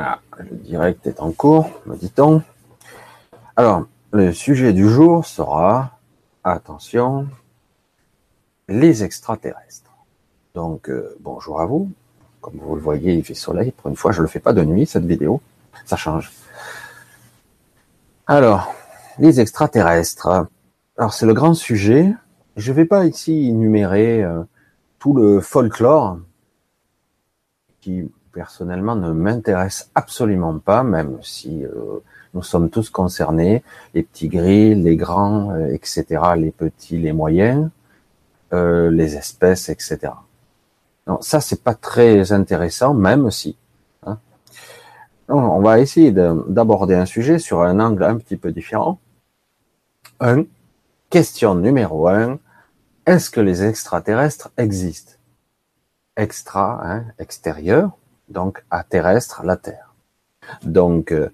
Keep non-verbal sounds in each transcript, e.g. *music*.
Ah, le direct est en cours, me dit-on. Alors, le sujet du jour sera, attention, les extraterrestres. Donc, euh, bonjour à vous. Comme vous le voyez, il fait soleil. Pour une fois, je ne le fais pas de nuit, cette vidéo. Ça change. Alors, les extraterrestres. Alors, c'est le grand sujet. Je ne vais pas ici énumérer euh, tout le folklore qui personnellement ne m'intéresse absolument pas, même si euh, nous sommes tous concernés, les petits gris, les grands, euh, etc., les petits, les moyens, euh, les espèces, etc. Non, ça c'est pas très intéressant, même si. Hein. on va essayer d'aborder un sujet sur un angle un petit peu différent. Question numéro un, est-ce que les extraterrestres existent? Extra, hein, extérieur, donc à terrestre, la Terre. Donc, euh,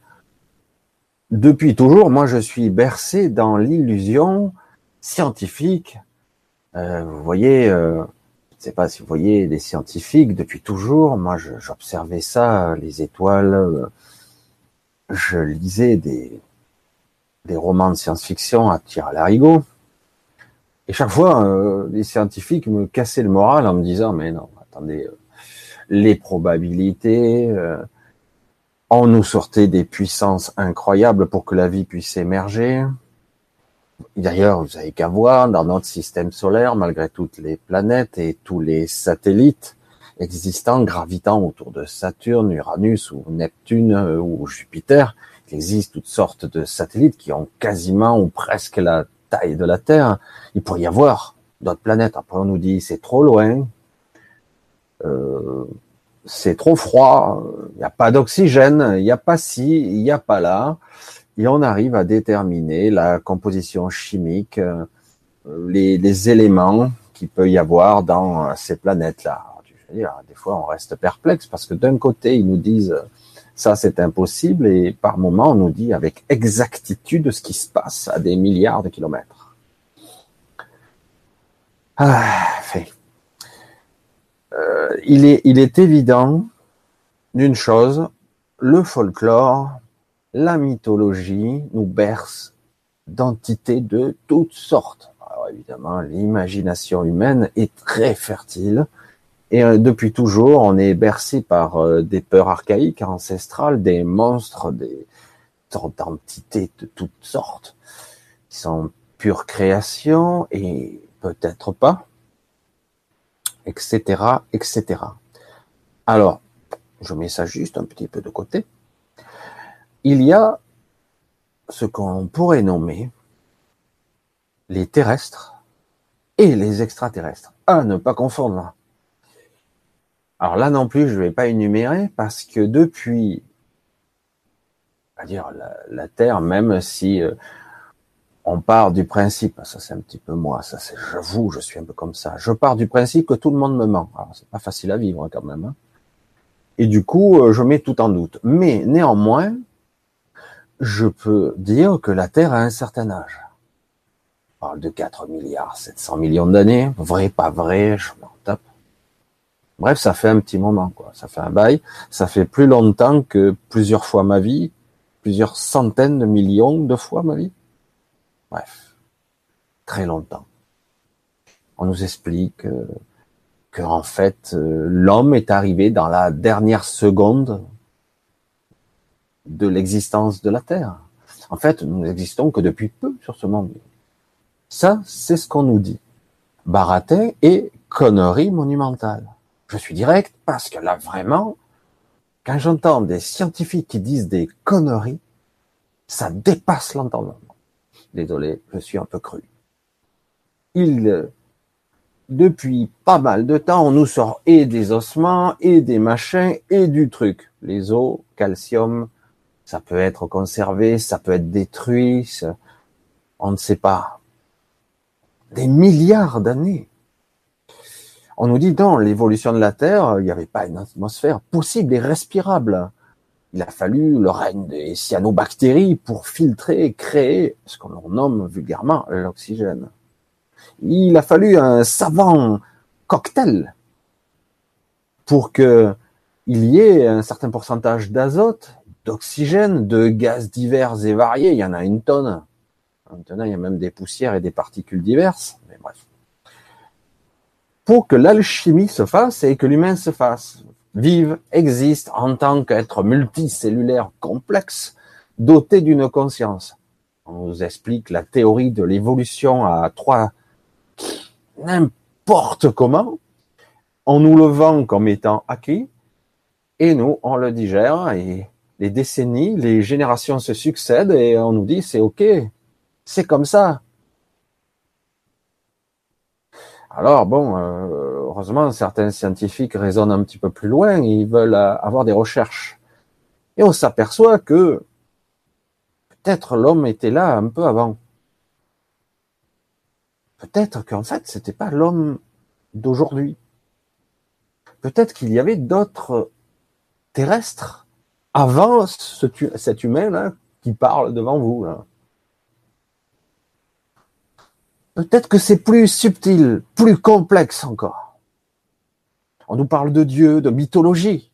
depuis toujours, moi, je suis bercé dans l'illusion scientifique. Euh, vous voyez, euh, je ne sais pas si vous voyez des scientifiques depuis toujours. Moi, j'observais ça, les étoiles. je lisais des, des romans de science-fiction à tir à l'arigot. Et chaque fois, les scientifiques me cassaient le moral en me disant, mais non, attendez, les probabilités. Euh, on nous sortait des puissances incroyables pour que la vie puisse émerger. D'ailleurs, vous avez qu'à voir dans notre système solaire, malgré toutes les planètes et tous les satellites existants gravitant autour de Saturne, Uranus ou Neptune euh, ou Jupiter, il existe toutes sortes de satellites qui ont quasiment ou presque la taille de la Terre. Il pourrait y avoir d'autres planètes. Après, on nous dit c'est trop loin, c'est trop froid, il n'y a pas d'oxygène, il n'y a pas ci, il n'y a pas là, et on arrive à déterminer la composition chimique, euh, les, éléments qu'il peut y avoir dans ces planètes-là. Des fois, on reste perplexe parce que d'un côté, ils nous disent ça, c'est impossible, et par moment, on nous dit avec exactitude ce qui se passe à des milliards de kilomètres. Ah, fait. Euh, il, est, évident d'une chose, le folklore, la mythologie nous berce d'entités de toutes sortes. Alors évidemment, l'imagination humaine est très fertile et euh, depuis toujours, on est bercé par euh, des peurs archaïques, ancestrales, des monstres, des entités de toutes sortes qui sont pure création et peut-être pas etc., etc. Alors, je mets ça juste un petit peu de côté. Il y a ce qu'on pourrait nommer les terrestres et les extraterrestres. À ne pas confondre. Alors là non plus, je ne vais pas énumérer parce que depuis, à dire la, Terre, même si euh, on part du principe, ça c'est un petit peu moi, ça c'est, j'avoue, je suis un peu comme ça. Je pars du principe que tout le monde me ment. Alors c'est pas facile à vivre quand même. Hein. Et du coup, euh, je mets tout en doute. Mais néanmoins, je peux dire que la Terre a un certain âge. On parle de 4 milliards 700 millions d'années. Vrai, pas vrai, je m'en tape. Bref, ça fait un petit moment, quoi. Ça fait un bail. Ça fait plus longtemps que plusieurs fois ma vie, plusieurs centaines de millions de fois ma vie. Bref, très longtemps. On nous explique euh, que fait euh, l'homme est arrivé dans la dernière seconde de l'existence de la Terre. En fait, nous n'existons que depuis peu sur ce monde. Ça, c'est ce qu'on nous dit. Baratin et connerie monumentale. Je suis direct parce que là, vraiment, quand j'entends des scientifiques qui disent des conneries, ça dépasse l'entendement. Désolé, je suis un peu cru. Il, depuis pas mal de temps, on nous sort et des ossements, et des machins, et du truc. Les os, calcium, ça peut être conservé, ça peut être détruit, on ne sait pas. Des milliards d'années. On nous dit dans l'évolution de la Terre, il n'y avait pas une atmosphère possible et respirable il a fallu le règne des cyanobactéries pour filtrer et créer ce qu'on nomme vulgairement l'oxygène. Il a fallu un savant cocktail pour que il y ait un certain pourcentage d'azote, d'oxygène, de gaz divers et variés. Il y en a une tonne. Maintenant, il y a même des poussières et des particules diverses. Mais bref. Pour que l'alchimie se fasse et que l'humain se fasse, vive, existe en tant qu'être multicellulaire complexe, doté d'une conscience. On nous explique la théorie de l'évolution à trois, n'importe comment. On nous le vend comme étant acquis, et nous, on le digère, et les décennies, les générations se succèdent, et on nous dit c'est ok, c'est comme ça. Alors bon, euh, heureusement, certains scientifiques raisonnent un petit peu plus loin, ils veulent avoir des recherches. Et on s'aperçoit que peut-être l'homme était là un peu avant. Peut-être qu'en fait, c'était pas l'homme d'aujourd'hui. Peut-être qu'il y avait d'autres terrestres avant cet humain qui parle devant vous. Peut-être que c'est plus subtil, plus complexe encore. On nous parle de Dieu, de mythologie.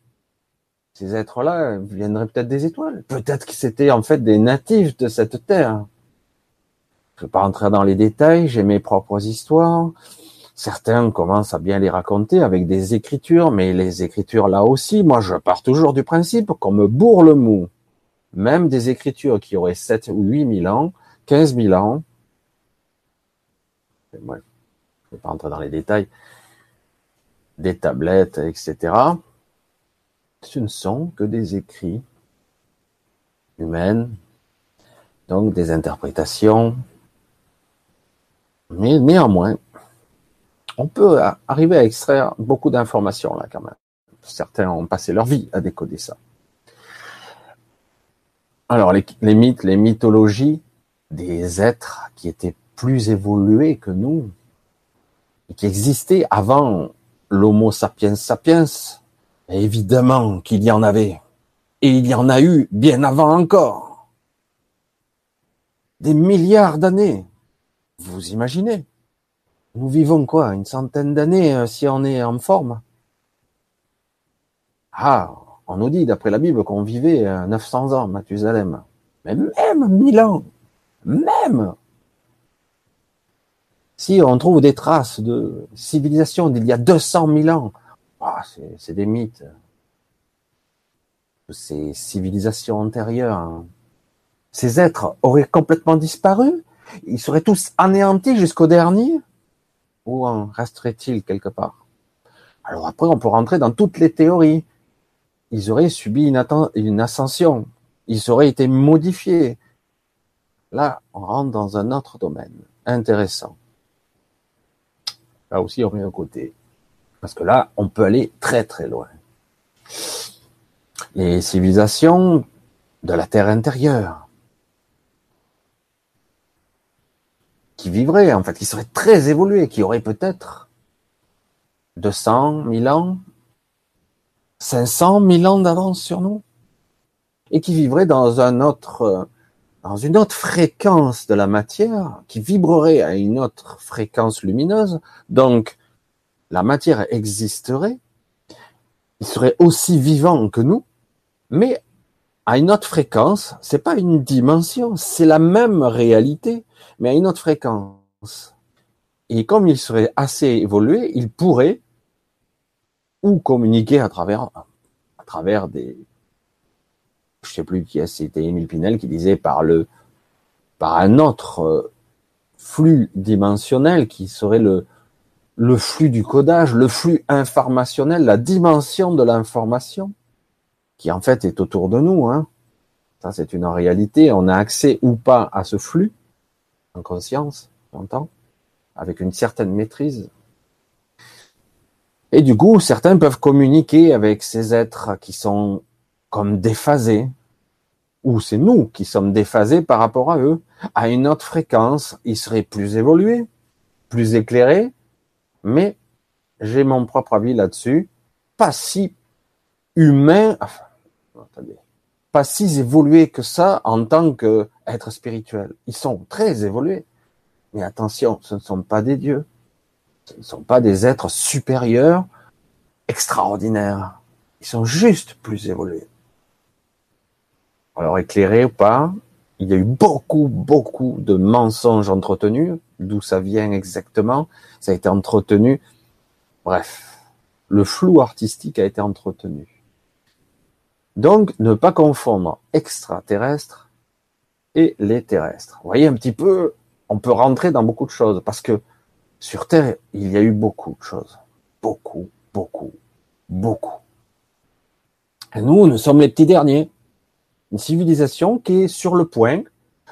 Ces êtres-là viendraient peut-être des étoiles. Peut-être que c'était en fait des natifs de cette terre. Je ne vais pas rentrer dans les détails, j'ai mes propres histoires. Certains commencent à bien les raconter avec des écritures, mais les écritures là aussi, moi je pars toujours du principe qu'on me bourre le mou. Même des écritures qui auraient 7 ou 8 000 ans, 15 000 ans, je ne vais pas rentrer dans les détails, des tablettes, etc. Ce ne sont que des écrits humaines, donc des interprétations, mais néanmoins, on peut arriver à extraire beaucoup d'informations là quand même. Certains ont passé leur vie à décoder ça. Alors les, les mythes, les mythologies des êtres qui étaient plus évolués que nous, et qui existaient avant l'Homo sapiens sapiens, évidemment qu'il y en avait. Et il y en a eu bien avant encore. Des milliards d'années. Vous imaginez Nous vivons quoi Une centaine d'années euh, si on est en forme? Ah, on nous dit d'après la Bible qu'on vivait 900 ans, Mathusalem. Mais même 1000 ans Même si on trouve des traces de civilisation d'il y a 200 000 ans, ah, c'est des mythes. Ces civilisations antérieures, hein. ces êtres auraient complètement disparu Ils seraient tous anéantis jusqu'au dernier Ou en resterait-il quelque part? Alors après, on peut rentrer dans toutes les théories. Ils auraient subi une, une ascension. Ils auraient été modifiés. Là, on rentre dans un autre domaine intéressant. Là aussi, on met un côté. Parce que là, on peut aller très très loin. Les civilisations de la Terre intérieure, qui vivraient, en fait, qui seraient très évoluées, qui auraient peut-être 200 000 ans, 500 000 ans d'avance sur nous, et qui vivraient dans un autre dans une autre fréquence de la matière qui vibrerait à une autre fréquence lumineuse, donc la matière existerait, il serait aussi vivant que nous, mais à une autre fréquence, c'est pas une dimension, c'est la même réalité, mais à une autre fréquence. Et comme il serait assez évolué, il pourrait ou communiquer à travers, à travers des, je sais plus qui c'était Émile Pinel qui disait par le, par un autre euh, flux dimensionnel qui serait le, le flux du codage, le flux informationnel, la dimension de l'information, qui en fait est autour de nous. Hein. Ça, c'est une réalité. On a accès ou pas à ce flux, en conscience, j'entends, avec une certaine maîtrise. Et du coup, certains peuvent communiquer avec ces êtres qui sont comme déphasés, ou c'est nous qui sommes déphasés par rapport à eux, à une autre fréquence, ils seraient plus évolués, plus éclairés, mais j'ai mon propre avis là-dessus, pas si humain, enfin, attendez, pas si évolués que ça en tant qu'être spirituel. Ils sont très évolués. Mais attention, ce ne sont pas des dieux. Ce ne sont pas des êtres supérieurs, extraordinaires. Ils sont juste plus évolués. Alors éclairé ou pas, il y a eu beaucoup, beaucoup de mensonges entretenus. D'où ça vient exactement? Ça a été entretenu. Bref, le flou artistique a été entretenu. Donc, ne pas confondre extraterrestre et les terrestres. Vous voyez un petit peu, on peut rentrer dans beaucoup de choses parce que sur Terre, il y a eu beaucoup de choses. Beaucoup, beaucoup, beaucoup. Et nous, nous sommes les petits derniers. Une civilisation qui est sur le point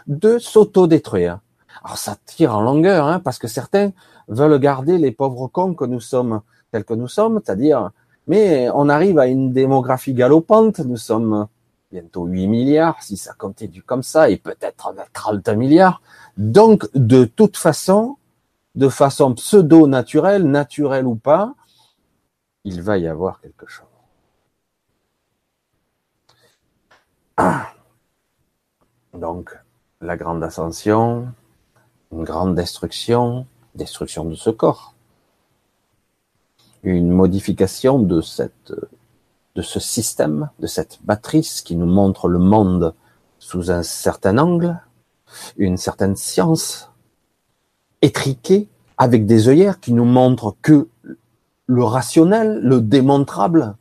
de s'auto-détruire. Alors ça tire en longueur, hein, parce que certains veulent garder les pauvres cons que nous sommes tels que nous sommes, c'est-à-dire, mais on arrive à une démographie galopante, nous sommes bientôt 8 milliards, si ça continue comme ça, et peut-être 30 milliards. Donc, de toute façon, de façon pseudo-naturelle, naturelle ou pas, il va y avoir quelque chose. *clears throat* Donc, la grande ascension, une grande destruction, destruction de ce corps, une modification de cette, de ce système, de cette matrice qui nous montre le monde sous un certain angle, une certaine science étriquée avec des œillères qui nous montrent que le rationnel, le démontrable,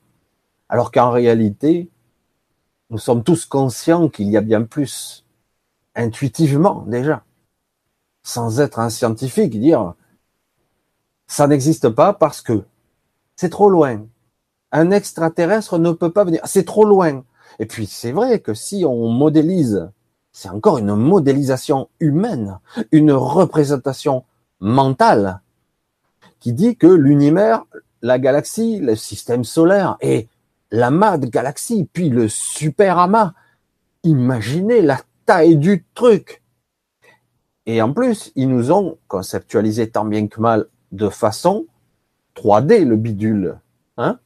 alors qu'en réalité, nous sommes tous conscients qu'il y a bien plus, intuitivement déjà, sans être un scientifique, dire ça n'existe pas parce que c'est trop loin. Un extraterrestre ne peut pas venir, c'est trop loin. Et puis c'est vrai que si on modélise, c'est encore une modélisation humaine, une représentation mentale qui dit que l'univers, la galaxie, le système solaire et l'amas de galaxies, puis le super amas. Imaginez la taille du truc. Et en plus, ils nous ont conceptualisé tant bien que mal de façon 3D le bidule. Hein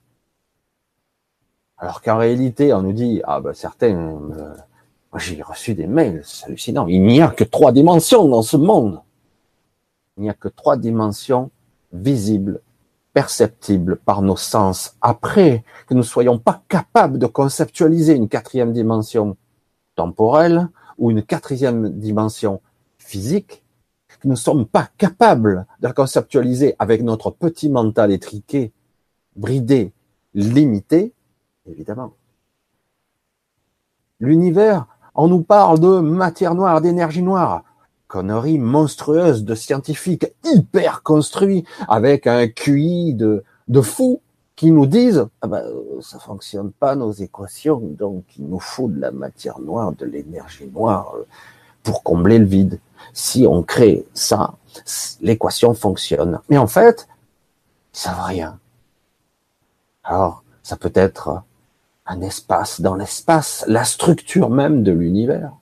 Alors qu'en réalité, on nous dit, ah ben certains, euh, j'ai reçu des mails, c'est hallucinant, il n'y a que trois dimensions dans ce monde. Il n'y a que trois dimensions visibles perceptible par nos sens après que nous ne soyons pas capables de conceptualiser une quatrième dimension temporelle ou une quatrième dimension physique, que nous ne sommes pas capables de la conceptualiser avec notre petit mental étriqué, bridé, limité, évidemment. L'univers, on nous parle de matière noire, d'énergie noire conneries monstrueuses de scientifiques hyper construits avec un QI de, de fou qui nous disent ah ben, ça fonctionne pas nos équations donc il nous faut de la matière noire de l'énergie noire euh, pour combler le vide. Si on crée ça l'équation fonctionne. Mais en fait ça va rien. Alors ça peut être un espace dans l'espace la structure même de l'univers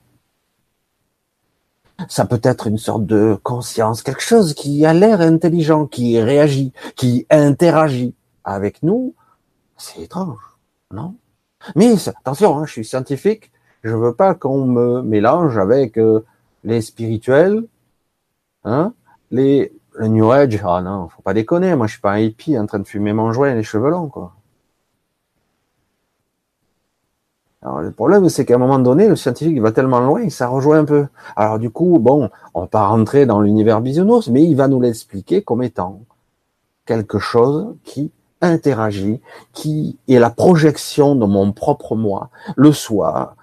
ça peut être une sorte de conscience, quelque chose qui a l'air intelligent, qui réagit, qui interagit avec nous. C'est étrange, non? Mais attention, hein, je suis scientifique, je veux pas qu'on me mélange avec euh, les spirituels, hein, les le New Age. Ah non, faut pas déconner, moi je suis pas un hippie en train de fumer mon joint et les cheveux longs, quoi. Alors, le problème, c'est qu'à un moment donné, le scientifique va tellement loin ça rejoint un peu. Alors du coup, bon, on va pas rentrer dans l'univers bisounours, mais il va nous l'expliquer comme étant quelque chose qui interagit, qui est la projection de mon propre moi. Le soir,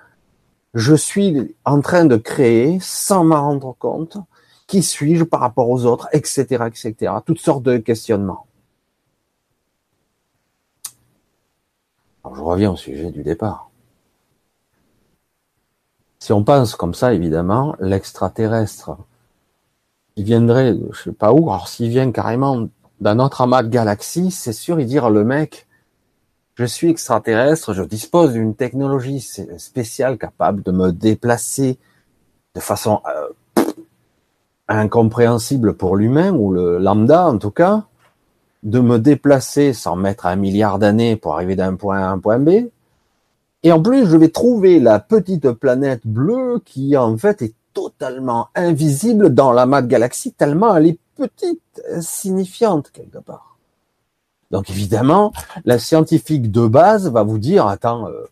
je suis en train de créer, sans m'en rendre compte, qui suis-je par rapport aux autres, etc., etc. Toutes sortes de questionnements. Alors, je reviens au sujet du départ. Si on pense comme ça, évidemment, l'extraterrestre, il viendrait, je sais pas où, alors s'il vient carrément d'un autre amas de galaxies, c'est sûr, il dirait le mec, je suis extraterrestre, je dispose d'une technologie spéciale capable de me déplacer de façon euh, incompréhensible pour l'humain ou le lambda en tout cas, de me déplacer sans mettre un milliard d'années pour arriver d'un point A à un point B, et en plus, je vais trouver la petite planète bleue qui en fait est totalement invisible dans la de galaxie tellement elle est petite, insignifiante quelque part. Donc évidemment, la scientifique de base va vous dire, attends, euh,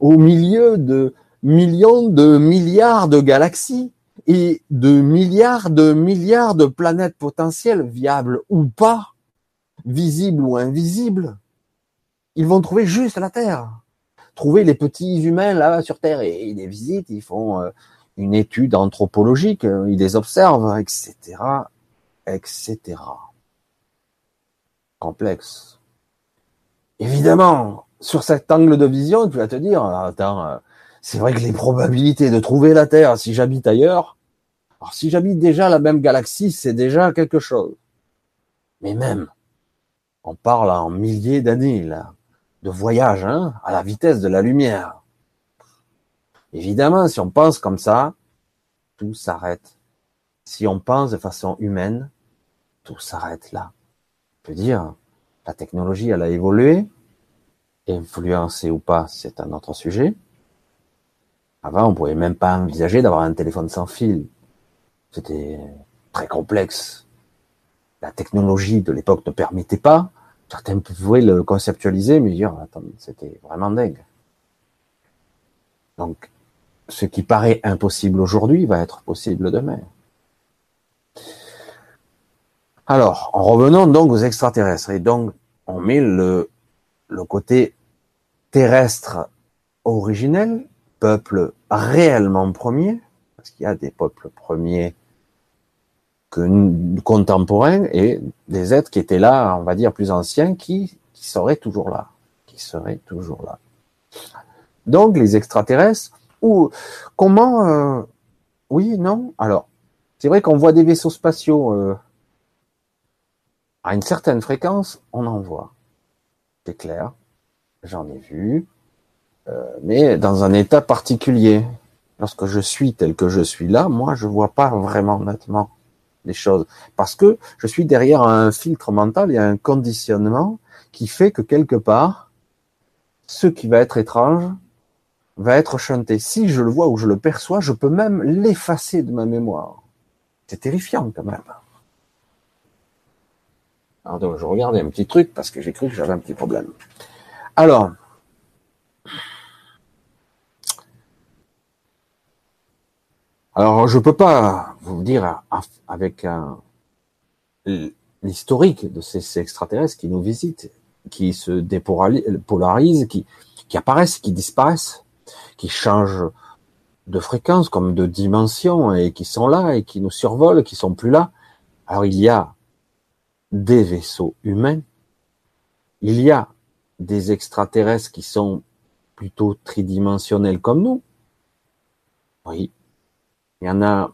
au milieu de millions de milliards de galaxies et de milliards de milliards de planètes potentielles, viables ou pas, visibles ou invisibles, ils vont trouver juste la Terre. Trouver les petits humains là sur Terre et ils les visitent, ils font euh, une étude anthropologique, ils les observent, etc., etc. Complexe. Évidemment, sur cet angle de vision, tu vas te dire, attends, euh, c'est vrai que les probabilités de trouver la Terre si j'habite ailleurs, alors si j'habite déjà la même galaxie, c'est déjà quelque chose. Mais même, on parle en milliers d'années là, de voyage hein, à la vitesse de la lumière. Évidemment, si on pense comme ça, tout s'arrête. Si on pense de façon humaine, tout s'arrête là. Je veux dire, la technologie, elle a évolué, influencé ou pas, c'est un autre sujet. Avant, on pouvait même pas envisager d'avoir un téléphone sans fil. C'était très complexe. La technologie de l'époque ne permettait pas. Certains pouvaient le conceptualiser, mais dire, attends, c'était vraiment dingue. Donc, ce qui paraît impossible aujourd'hui va être possible demain. Alors, en revenant donc aux extraterrestres, et donc on met le, le côté terrestre originel, peuple réellement premier, parce qu'il y a des peuples premiers que contemporains et des êtres qui étaient là, on va dire plus anciens, qui, seraient toujours là, qui seraient toujours là. Donc les extraterrestres, ou comment euh, Oui, non? Alors, c'est vrai qu'on voit des vaisseaux spatiaux euh, à une certaine fréquence, on en voit. C'est clair. J'en ai vu, euh, mais dans un état particulier. Lorsque je suis tel que je suis là, moi, je vois pas vraiment nettement choses parce que je suis derrière un filtre mental et un conditionnement qui fait que quelque part, ce qui va être étrange va être chanté. Si je le vois ou je le perçois, je peux même l'effacer de ma mémoire. C'est terrifiant quand même. Alors donc, je regardais un petit truc parce que j'ai cru que j'avais un petit problème. Alors, alors je peux pas vous dire avec l'historique de ces, extraterrestres qui nous visitent, qui se dépolarisent, qui, qui apparaissent, qui disparaissent qui changent de fréquence comme de dimension et qui sont là et qui nous survolent, qui sont plus là. Alors il y a des vaisseaux humains, il y a des extraterrestres qui sont plutôt tridimensionnels comme nous. Oui. Il y en a,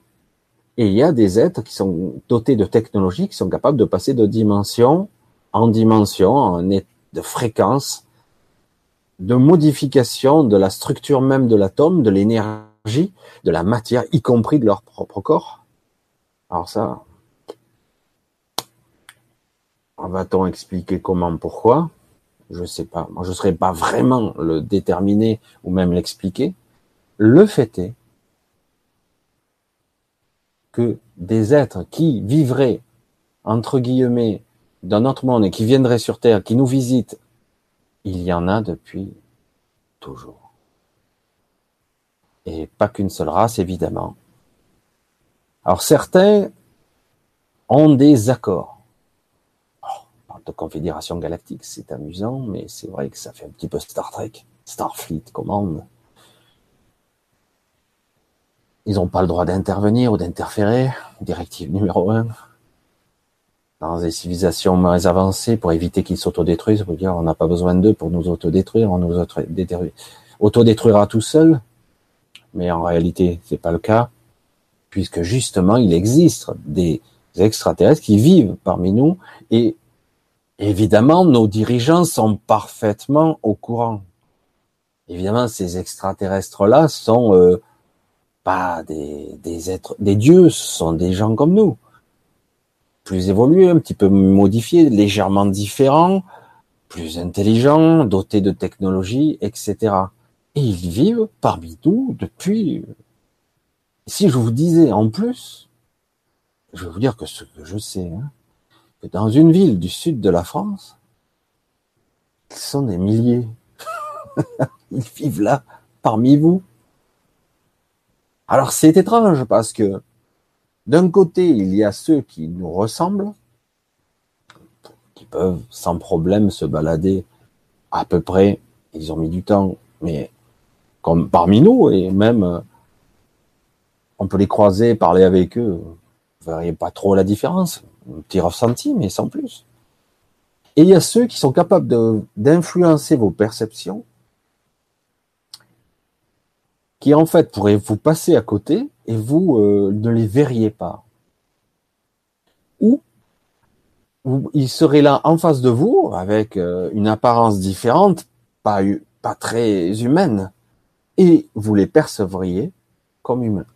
et il y a des êtres qui sont dotés de technologies qui sont capables de passer de dimension en dimension, en de fréquence, de modification de la structure même de l'atome, de l'énergie, de la matière, y compris de leur propre corps. Alors ça, va-t-on expliquer comment, pourquoi? Je sais pas. Moi, je ne saurais pas vraiment le déterminer ou même l'expliquer. Le fait est que des êtres qui vivraient, entre guillemets, dans notre monde et qui viendraient sur Terre, qui nous visitent il y en a depuis toujours. Et pas qu'une seule race, évidemment. Alors certains ont des accords. Oh, on parle de confédération galactique, c'est amusant, mais c'est vrai que ça fait un petit peu Star Trek, Starfleet commande. Ils n'ont pas le droit d'intervenir ou d'interférer. Directive numéro un dans des civilisations moins avancées pour éviter qu'ils s'autodétruisent. Pour dire, on n'a pas besoin d'eux pour nous autodétruire, on nous autodétruira tout seul. Mais en réalité, c'est pas le cas, puisque justement, il existe des extraterrestres qui vivent parmi nous et évidemment, nos dirigeants sont parfaitement au courant. Évidemment, ces extraterrestres-là sont euh, pas des, êtres, des dieux, ce sont des gens comme nous plus évolué, un petit peu modifié, légèrement différent, plus intelligent, doté de technologies, etc. Et ils vivent parmi nous depuis. Si je vous disais en plus, je vais vous dire que ce que je sais, hein, que dans une ville du sud de la France, ils sont des milliers. *laughs* ils vivent là, parmi vous. Alors c'est étrange parce que d'un côté, il y a ceux qui nous ressemblent, qui peuvent sans problème se balader à peu près, ils ont mis du temps, mais comme parmi nous, et même euh, on peut les croiser, parler avec eux, vous verriez pas trop la différence, un petit ressenti, mais sans plus. Et il y a ceux qui sont capables d'influencer vos perceptions, qui en fait pourraient vous passer à côté et vous euh, ne les verriez pas. Ou ils seraient là en face de vous avec euh, une apparence différente, pas, pas très humaine, et vous les percevriez comme humains.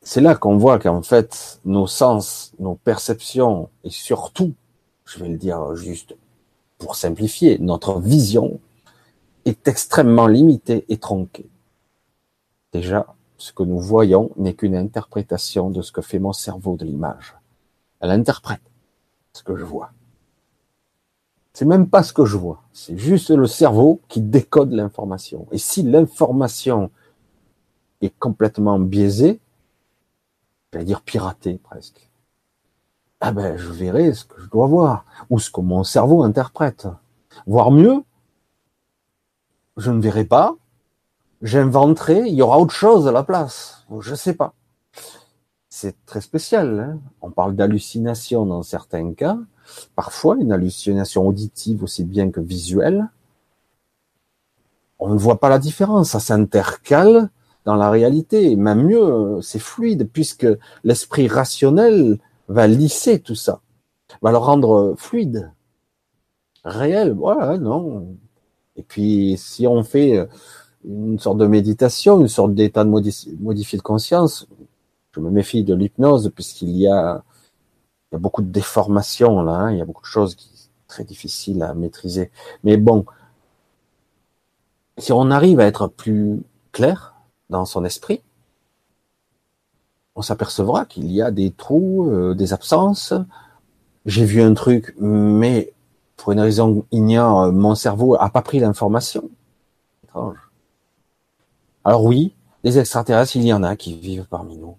C'est là qu'on voit qu'en fait, nos sens, nos perceptions, et surtout, je vais le dire juste pour simplifier, notre vision est extrêmement limitée et tronquée. Déjà, ce que nous voyons n'est qu'une interprétation de ce que fait mon cerveau de l'image. Elle interprète ce que je vois. C'est même pas ce que je vois, c'est juste le cerveau qui décode l'information. Et si l'information est complètement biaisée, j'allais dire piratée presque, ah ben je verrai ce que je dois voir ou ce que mon cerveau interprète. Voire mieux, je ne verrai pas, j'inventerai, il y aura autre chose à la place. Je sais pas. C'est très spécial. Hein On parle d'hallucination dans certains cas, parfois une hallucination auditive aussi bien que visuelle. On ne voit pas la différence, ça s'intercale dans la réalité. Même mieux, c'est fluide puisque l'esprit rationnel va lisser tout ça, va le rendre fluide, réel. Voilà, non. Et puis si on fait une sorte de méditation, une sorte d'état de modifié de conscience. Je me méfie de l'hypnose puisqu'il y a, il y a beaucoup de déformations là, hein. il y a beaucoup de choses qui sont très difficiles à maîtriser. Mais bon, si on arrive à être plus clair dans son esprit, on s'apercevra qu'il y a des trous, euh, des absences. J'ai vu un truc, mais pour une raison ignore, mon cerveau a pas pris l'information. Étrange. Alors oui, des extraterrestres, il y en a qui vivent parmi nous.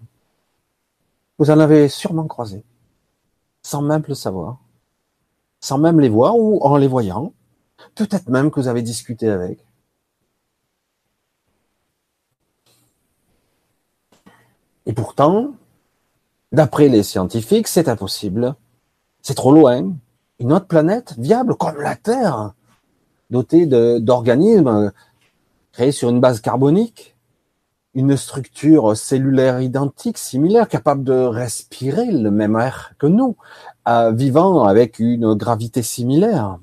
Vous en avez sûrement croisé, sans même le savoir, sans même les voir ou en les voyant. Peut-être même que vous avez discuté avec. Et pourtant, d'après les scientifiques, c'est impossible. C'est trop loin. Une autre planète viable comme la Terre, dotée d'organismes créé sur une base carbonique, une structure cellulaire identique, similaire, capable de respirer le même air que nous, euh, vivant avec une gravité similaire.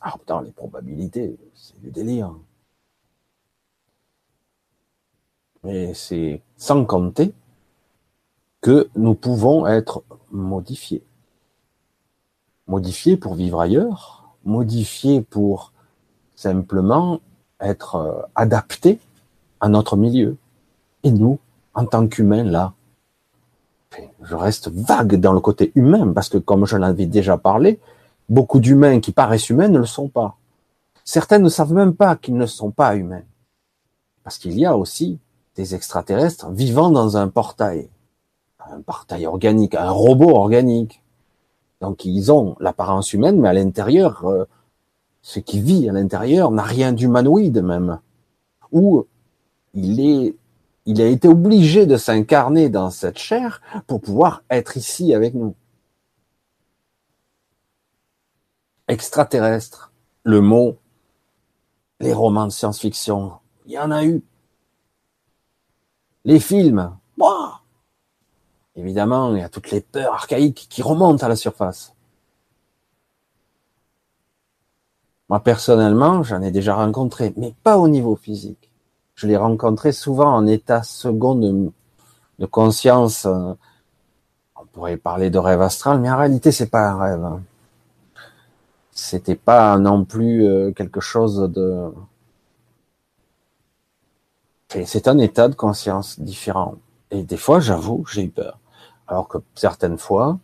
Ah putain, les probabilités, c'est du délire. Mais c'est sans compter que nous pouvons être modifiés. Modifiés pour vivre ailleurs, modifiés pour simplement être euh, adapté à notre milieu. Et nous, en tant qu'humains, là, je reste vague dans le côté humain, parce que comme je l'avais déjà parlé, beaucoup d'humains qui paraissent humains ne le sont pas. Certains ne savent même pas qu'ils ne sont pas humains. Parce qu'il y a aussi des extraterrestres vivant dans un portail. Un portail organique, un robot organique. Donc ils ont l'apparence humaine, mais à l'intérieur, euh, ce qui vit à l'intérieur n'a rien d'humanoïde même, ou il est, il a été obligé de s'incarner dans cette chair pour pouvoir être ici avec nous. Extraterrestre, le mot, les romans de science-fiction, il y en a eu. Les films, évidemment, il y a toutes les peurs archaïques qui remontent à la surface. Moi, personnellement, j'en ai déjà rencontré, mais pas au niveau physique. Je l'ai rencontré souvent en état second de, conscience. On pourrait parler de rêve astral, mais en réalité, c'est pas un rêve. C'était pas non plus euh, quelque chose de. C'est un état de conscience différent. Et des fois, j'avoue, j'ai eu peur. Alors que certaines fois,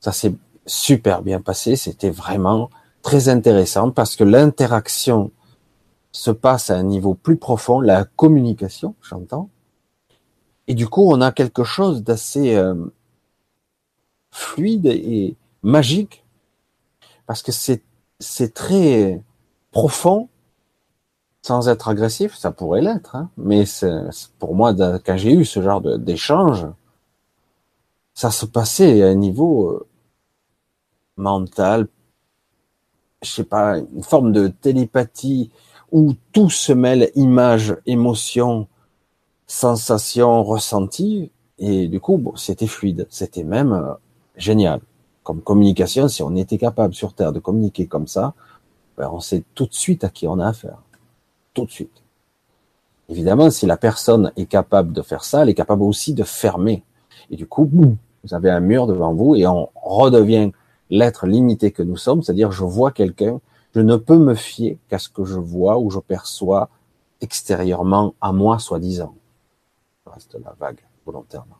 ça s'est super bien passé. C'était vraiment très intéressant parce que l'interaction se passe à un niveau plus profond, la communication, j'entends. Et du coup, on a quelque chose d'assez euh, fluide et magique parce que c'est c'est très profond sans être agressif, ça pourrait l'être, hein. mais pour moi, quand j'ai eu ce genre d'échange, ça se passait à un niveau euh, mental, je sais pas, une forme de télépathie où tout se mêle, images, émotions, sensations, ressentis, et du coup, bon, c'était fluide, c'était même euh, génial. Comme communication, si on était capable sur Terre de communiquer comme ça, ben, on sait tout de suite à qui on a affaire. Tout de suite. Évidemment, si la personne est capable de faire ça, elle est capable aussi de fermer. Et du coup, boum, vous avez un mur devant vous et on redevient l'être limité que nous sommes, c'est-à-dire je vois quelqu'un, je ne peux me fier qu'à ce que je vois ou je perçois extérieurement à moi, soi-disant. Reste la vague, volontairement.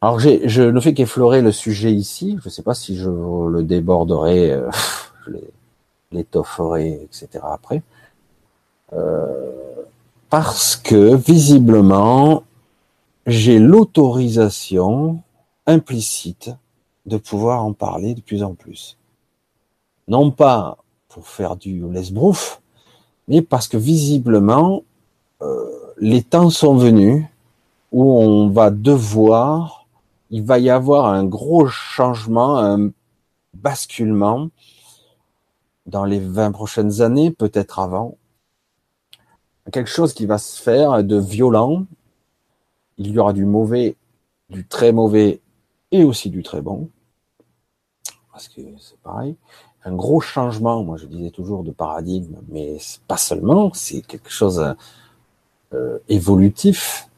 Alors je ne fais qu'effleurer le sujet ici, je ne sais pas si je le déborderai, euh, *laughs* je l'étofferai, etc. après. Euh, parce que visiblement, j'ai l'autorisation implicite de pouvoir en parler de plus en plus. Non pas pour faire du lesbrouf, mais parce que visiblement, euh, les temps sont venus où on va devoir, il va y avoir un gros changement, un basculement dans les 20 prochaines années, peut-être avant. Quelque chose qui va se faire de violent. Il y aura du mauvais, du très mauvais et aussi du très bon. Parce que c'est pareil. Un gros changement, moi je disais toujours de paradigme, mais pas seulement, c'est quelque chose euh, évolutif.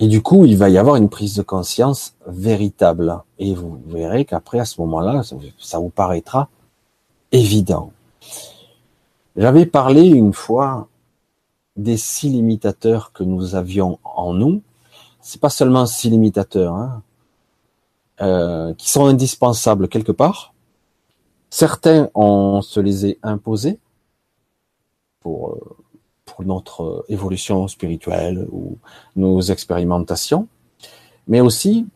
Et du coup, il va y avoir une prise de conscience véritable. Et vous verrez qu'après, à ce moment-là, ça vous paraîtra évident. J'avais parlé une fois des six limitateurs que nous avions en nous. C'est pas seulement six limitateurs. Hein. Euh, qui sont indispensables quelque part. Certains, on se les est imposés pour, euh, pour notre évolution spirituelle ou nos expérimentations, mais aussi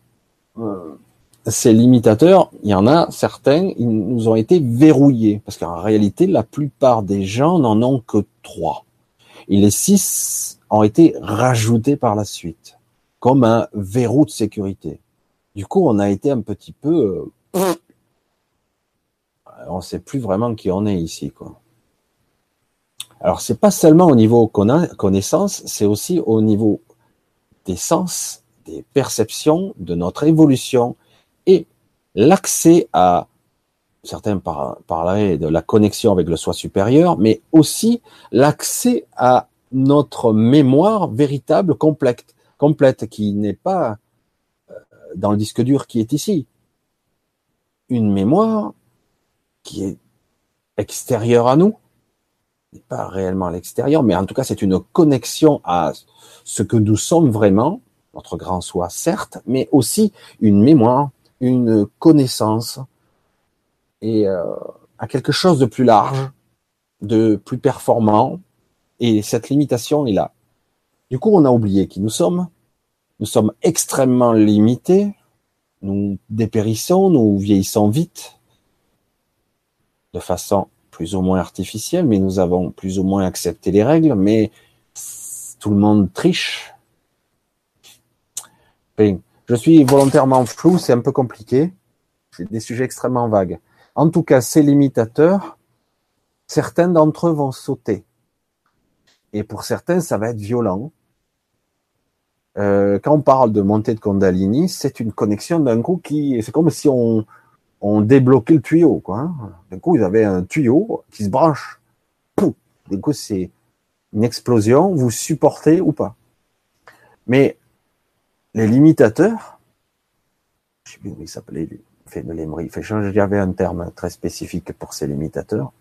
euh, ces limitateurs, il y en a certains, ils nous ont été verrouillés, parce qu'en réalité, la plupart des gens n'en ont que trois. Et les six ont été rajoutés par la suite, comme un verrou de sécurité. Du coup, on a été un petit peu, euh, on ne sait plus vraiment qui on est ici, quoi. Alors, c'est pas seulement au niveau connaissance, c'est aussi au niveau des sens, des perceptions, de notre évolution et l'accès à certains parleraient de la connexion avec le soi supérieur, mais aussi l'accès à notre mémoire véritable complète, complète qui n'est pas dans le disque dur qui est ici. Une mémoire qui est extérieure à nous, pas réellement à l'extérieur, mais en tout cas c'est une connexion à ce que nous sommes vraiment, notre grand soi certes, mais aussi une mémoire, une connaissance et euh, à quelque chose de plus large, de plus performant, et cette limitation est là. Du coup, on a oublié qui nous sommes, nous sommes extrêmement limités, nous dépérissons, nous vieillissons vite, de façon plus ou moins artificielle, mais nous avons plus ou moins accepté les règles, mais tout le monde triche. je suis volontairement flou, c'est un peu compliqué. C'est des sujets extrêmement vagues. En tout cas, ces limitateurs, certains d'entre eux vont sauter. Et pour certains, ça va être violent. Euh, quand on parle de montée de Kundalini, c'est une connexion d'un coup qui, c'est comme si on, débloquait le tuyau, quoi. Hein. D'un coup, ils avaient un tuyau qui se branche. Pouf du coup, c'est une explosion. Vous supportez ou pas? Mais les limitateurs, je sais plus comment il s'appelait, de l'émery. Fait j'avais un terme très spécifique pour ces limitateurs.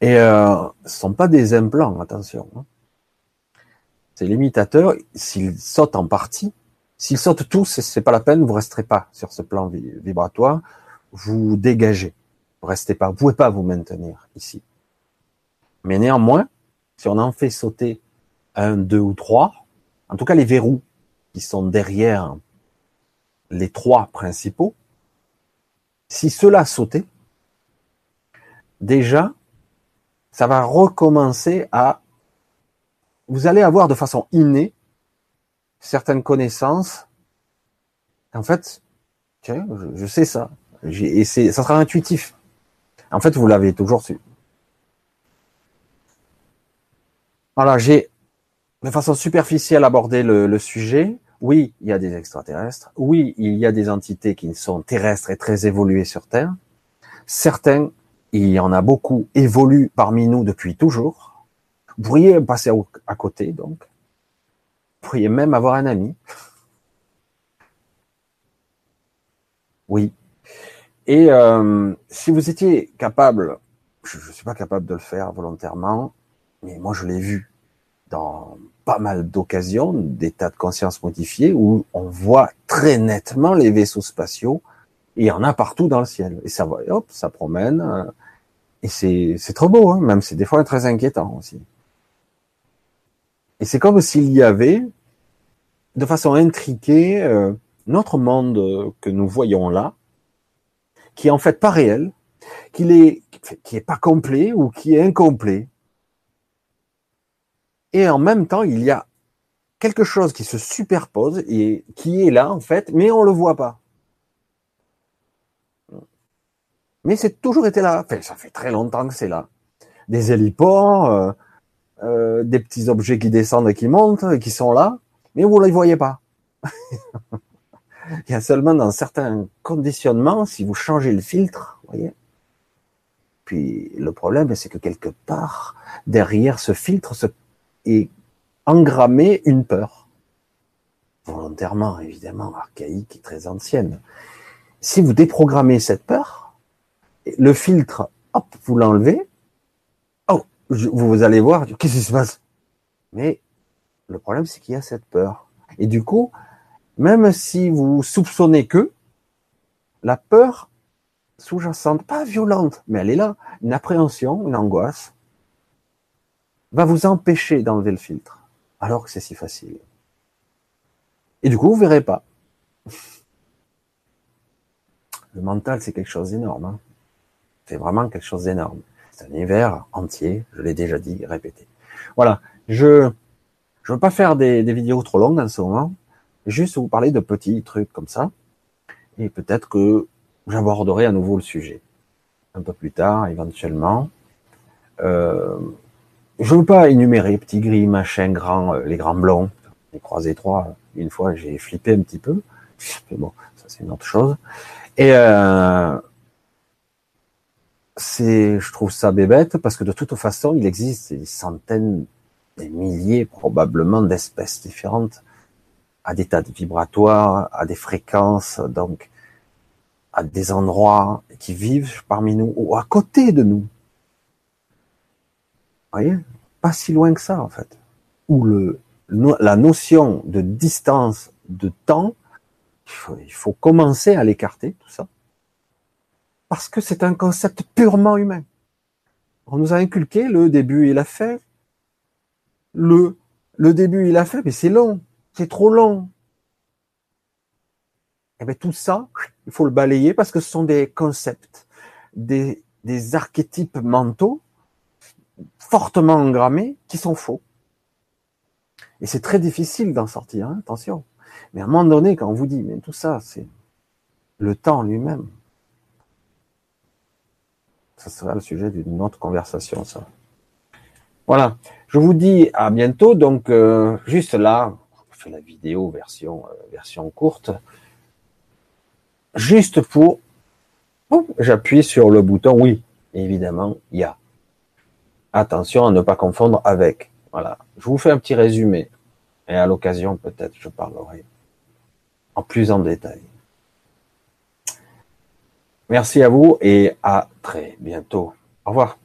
Et euh, ce sont pas des implants, attention. Hein Ces limitateurs, s'ils sautent en partie, s'ils sautent tous, c'est pas la peine, vous resterez pas sur ce plan vibratoire, vous dégagez. Vous restez pas, vous pouvez pas vous maintenir ici. Mais néanmoins, si on en fait sauter un, deux ou trois, en tout cas les verrous qui sont derrière les trois principaux, si cela sautait, déjà, ça va recommencer à... Vous allez avoir de façon innée certaines connaissances. En fait, je, sais ça. Et ça sera intuitif. En fait, vous l'avez toujours su. Voilà, j'ai de façon superficielle abordé le, sujet. Oui, il y a des extraterrestres. Oui, il y a des entités qui sont terrestres et très évoluées sur Terre. Certains, il y en a beaucoup, évoluent parmi nous depuis toujours. Vous pourriez passer à côté, donc. Vous pourriez même avoir un ami. Oui. Et euh, si vous étiez capable, je ne suis pas capable de le faire volontairement, mais moi je l'ai vu dans pas mal d'occasions, d'états de conscience modifiés, où on voit très nettement les vaisseaux spatiaux, et il y en a partout dans le ciel. Et ça va, hop, ça promène, euh, et c'est, c'est trop beau, hein, même c'est des fois très inquiétant aussi. Et c'est comme s'il y avait, de façon intriquée, euh, notre monde que nous voyons là, qui est en fait pas réel, qu'il est, qui est pas complet ou qui est incomplet, et en même temps, il y a quelque chose qui se superpose et qui est là, en fait, mais on ne le voit pas. Mais c'est toujours été là. Enfin, ça fait très longtemps que c'est là. Des héliports, euh, euh, des petits objets qui descendent et qui montent, qui sont là, mais vous ne les voyez pas. *laughs* Il y a seulement dans certains conditionnements, si vous changez le filtre, voyez. Puis le problème, c'est que quelque part, derrière ce filtre se et engrammer une peur. Volontairement, évidemment, archaïque et très ancienne. Si vous déprogrammez cette peur, le filtre, hop, vous l'enlevez, oh, vous allez voir, qu'est-ce qui se passe? Mais le problème, c'est qu'il y a cette peur. Et du coup, même si vous soupçonnez que, la peur sous-jacente, pas violente, mais elle est là, une appréhension, une angoisse, va vous empêcher d'enlever le filtre, alors que c'est si facile. Et du coup, vous verrez pas. Le mental, c'est quelque chose d'énorme. Hein. C'est vraiment quelque chose d'énorme. C'est un univers entier, je l'ai déjà dit, répété. Voilà, je je veux pas faire des, des vidéos trop longues en ce moment, juste vous parler de petits trucs comme ça, et peut-être que j'aborderai à nouveau le sujet un peu plus tard, éventuellement. Euh, je veux pas énumérer petit gris, machin, grand, euh, les grands blancs. Les croisés trois, une fois, j'ai flippé un petit peu. Mais bon, ça c'est une autre chose. Et euh, c'est, je trouve ça bébête parce que de toute façon, il existe des centaines, des milliers probablement d'espèces différentes à des tas de vibratoires, à des fréquences, donc à des endroits qui vivent parmi nous ou à côté de nous Pas si loin que ça, en fait. Où le, la notion de distance, de temps, il faut, commencer à l'écarter, tout ça. Parce que c'est un concept purement humain. On nous a inculqué le début et la fin. Le, le début et la fin, mais c'est long. C'est trop long. Eh bien tout ça, il faut le balayer parce que ce sont des concepts, des, des archétypes mentaux fortement engrammés qui sont faux. Et c'est très difficile d'en sortir, hein, attention. Mais à un moment donné, quand on vous dit, mais tout ça, c'est le temps lui-même. Ça sera le sujet d'une autre conversation, ça. Voilà. Je vous dis à bientôt. Donc, euh, juste là, je fais la vidéo version, euh, version courte. Juste pour, j'appuie sur le bouton oui. Évidemment, il y a Attention à ne pas confondre avec. Voilà. Je vous fais un petit résumé. Et à l'occasion, peut-être, je parlerai en plus en détail. Merci à vous et à très bientôt. Au revoir.